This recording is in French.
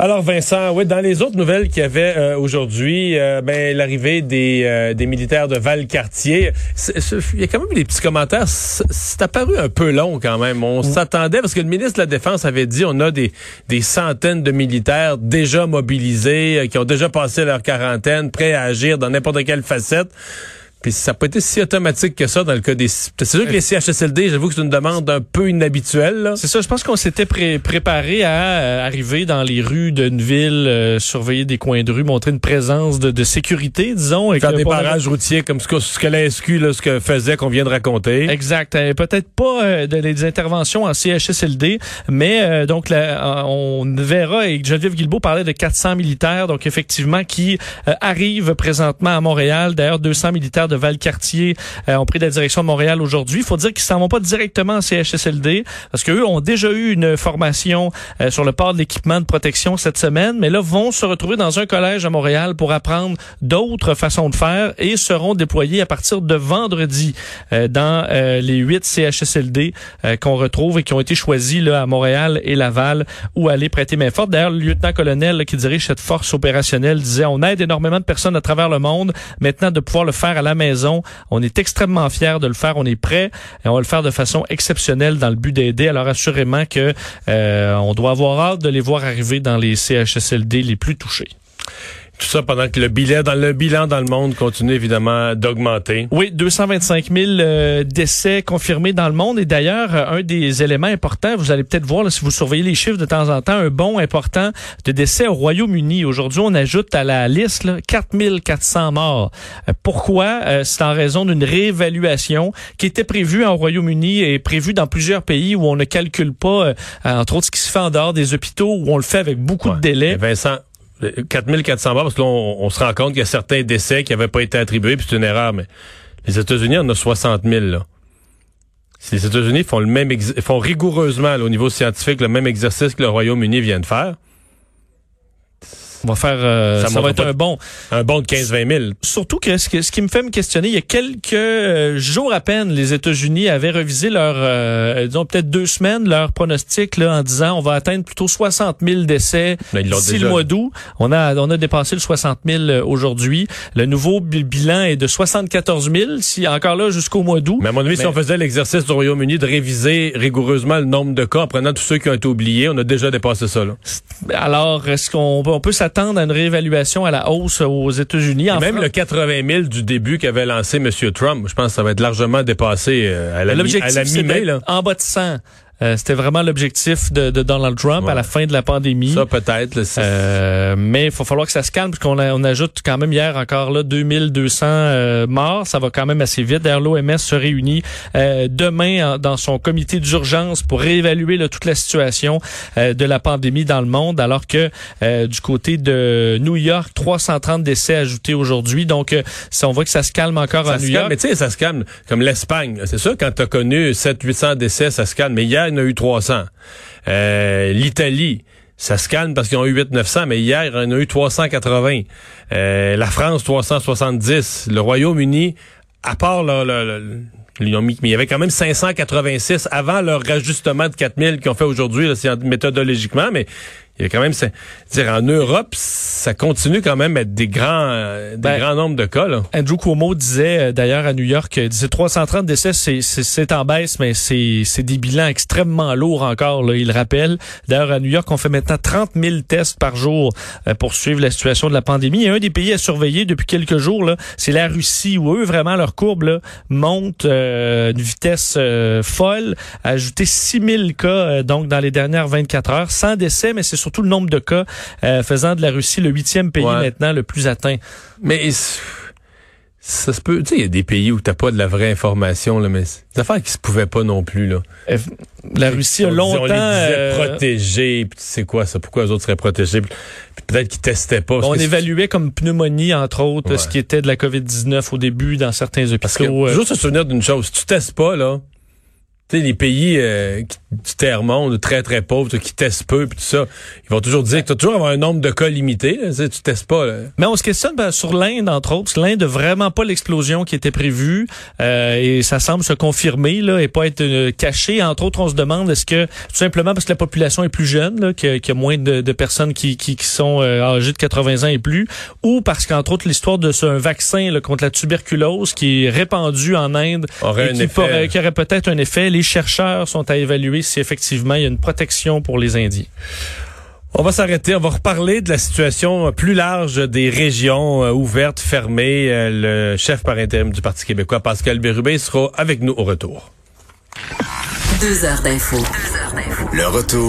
Alors Vincent, oui, dans les autres nouvelles qu'il y avait euh, aujourd'hui, euh, ben l'arrivée des, euh, des militaires de Valcartier, il y a quand même des petits commentaires. C'est apparu un peu long quand même. On s'attendait parce que le ministre de la Défense avait dit on a des, des centaines de militaires déjà mobilisés, qui ont déjà passé leur quarantaine, prêts à agir dans n'importe quelle facette. Puis ça pas été si automatique que ça dans le cas des... C'est sûr que les CHSLD, j'avoue que c'est une demande un peu inhabituelle. C'est ça, je pense qu'on s'était préparé à euh, arriver dans les rues d'une ville, euh, surveiller des coins de rue, montrer une présence de, sécurité, disons. Et Faire des barrages routiers comme ce que, ce que la SQ là, ce que faisait, qu'on vient de raconter. Exact. Euh, peut-être pas de, des interventions en CHSLD, mais donc là, on verra, et Geneviève Guilbeault parlait de 400 militaires, donc effectivement, qui arrivent présentement à Montréal. D'ailleurs, 200 militaires de Valcartier euh, ont pris la direction de Montréal aujourd'hui. Il faut dire qu'ils s'en vont pas directement en CHSLD parce qu'eux ont déjà eu une formation euh, sur le port de l'équipement de protection cette semaine, mais là vont se retrouver dans un collège à Montréal pour apprendre d'autres façons de faire et seront déployés à partir de vendredi euh, dans les huit CHSLD qu'on retrouve et qui ont été choisis là à Montréal et Laval où aller prêter main forte. D'ailleurs, le lieutenant-colonel qui dirige cette force opérationnelle disait on aide énormément de personnes à travers le monde. Maintenant, de pouvoir le faire à la maison. On est extrêmement fiers de le faire. On est prêt et on va le faire de façon exceptionnelle dans le but d'aider. Alors assurément que euh, on doit avoir hâte de les voir arriver dans les CHSLD les plus touchés. Tout ça pendant que le bilan dans le bilan dans le monde continue évidemment d'augmenter. Oui, 225 000 euh, décès confirmés dans le monde. Et d'ailleurs, euh, un des éléments importants, vous allez peut-être voir si vous surveillez les chiffres de temps en temps, un bon important de décès au Royaume-Uni. Aujourd'hui, on ajoute à la liste là, 400 morts. Euh, pourquoi? C'est en raison d'une réévaluation qui était prévue au Royaume-Uni et prévue dans plusieurs pays où on ne calcule pas, entre autres, ce qui se fait en dehors des hôpitaux, où on le fait avec beaucoup de délais. Vincent, 4400 morts, parce que là, on, se rend compte qu'il y a certains décès qui n'avaient pas été attribués, puis c'est une erreur, mais les États-Unis en ont 60 000, là. Si les États-Unis font le même, font rigoureusement, au niveau scientifique, le même exercice que le Royaume-Uni vient de faire, on va faire, euh, ça, va être un bon. Un bon de 15-20 000. Surtout que ce, qui me fait me questionner, il y a quelques euh, jours à peine, les États-Unis avaient revisé leur, euh, disons peut-être deux semaines, leur pronostic là, en disant on va atteindre plutôt 60 000 décès d'ici le mois d'août. On a, on a dépassé le 60 000 aujourd'hui. Le nouveau bilan est de 74 000, si encore là jusqu'au mois d'août. Mais à mon avis, si on faisait l'exercice du Royaume-Uni de réviser rigoureusement le nombre de cas en prenant tous ceux qui ont été oubliés, on a déjà dépassé ça. Là. Alors, est-ce qu'on on peut s'attendre à une réévaluation à la hausse aux États-Unis. Même le 80 000 du début qu'avait lancé M. Trump, je pense que ça va être largement dépappé euh, à la mi-mai. En bas de 100. Euh, c'était vraiment l'objectif de, de, Donald Trump à la fin de la pandémie. Ça peut-être. Euh, mais il va falloir que ça se calme puisqu'on on ajoute quand même hier encore là 2200 euh, morts. Ça va quand même assez vite. D'ailleurs, l'OMS se réunit euh, demain dans son comité d'urgence pour réévaluer toute la situation de la pandémie dans le monde, alors que du côté de New York, 330 décès ajoutés aujourd'hui. Donc, ça, on voit que ça se calme encore à New York. mais tu sais, ça se calme comme l'Espagne. C'est sûr, quand tu as connu 700-800 décès, ça se calme. Mais hier, a eu 300. Euh, L'Italie, ça se calme parce qu'ils ont eu 800-900, mais hier, il y en a eu 380. Euh, la France, 370. Le Royaume-Uni, à part leur, ont mis, mais il y avait quand même 586 avant leur rajustement de 4000 qu'ils ont fait aujourd'hui, méthodologiquement, mais il y a quand même, c'est, dire en Europe, ça continue quand même à être des grands, euh, des ben, grands nombres de cas. Là. Andrew Cuomo disait euh, d'ailleurs à New York, il disait 330 décès, c'est, en baisse, mais c'est, c'est des bilans extrêmement lourds encore. Là, il rappelle. D'ailleurs à New York, on fait maintenant 30 000 tests par jour euh, pour suivre la situation de la pandémie. Et un des pays à surveiller depuis quelques jours, là, c'est la Russie, où eux vraiment leur courbe là, monte euh, une vitesse folle, a ajouté 6 000 cas donc dans les dernières 24 heures, sans décès, mais c'est surtout le nombre de cas euh, faisant de la Russie le huitième pays maintenant le plus atteint. Mais ça se peut, tu sais, il y a des pays où t'as pas de la vraie information, là, mais des affaires qui se pouvaient pas non plus, là. Euh, la Russie a longtemps... On les disait euh, protégés, puis c'est quoi ça, pourquoi les autres seraient protégés? Peut-être qu'ils testaient pas. On évaluait comme pneumonie, entre autres, ce qui était de la COVID-19 au début dans certains hôpitaux. Parce que, juste se souvenir d'une chose, si tu testes pas, là, tu sais, les pays euh, du tiers-monde, très, très pauvres, qui testent peu, puis tout ça, ils vont toujours dire que tu toujours avoir un nombre de cas limité. Là, tu testes pas. Mais on se questionne ben, sur l'Inde, entre autres. L'Inde n'a vraiment pas l'explosion qui était prévue. Euh, et ça semble se confirmer là, et pas être euh, caché. Entre autres, on se demande est-ce que, tout simplement parce que la population est plus jeune, qu'il y, a moins de, de personnes qui, qui, qui sont euh, âgées de 80 ans et plus, ou parce qu'entre autres, l'histoire de ce vaccin là, contre la tuberculose qui est répandu en Inde aurait et qui, aurait, qui aurait peut-être un effet les chercheurs sont à évaluer si effectivement il y a une protection pour les Indiens. On va s'arrêter, on va reparler de la situation plus large des régions euh, ouvertes, fermées. Euh, le chef par intérim du Parti québécois, Pascal Bérubé, sera avec nous au retour. Deux heures d'info. Le retour.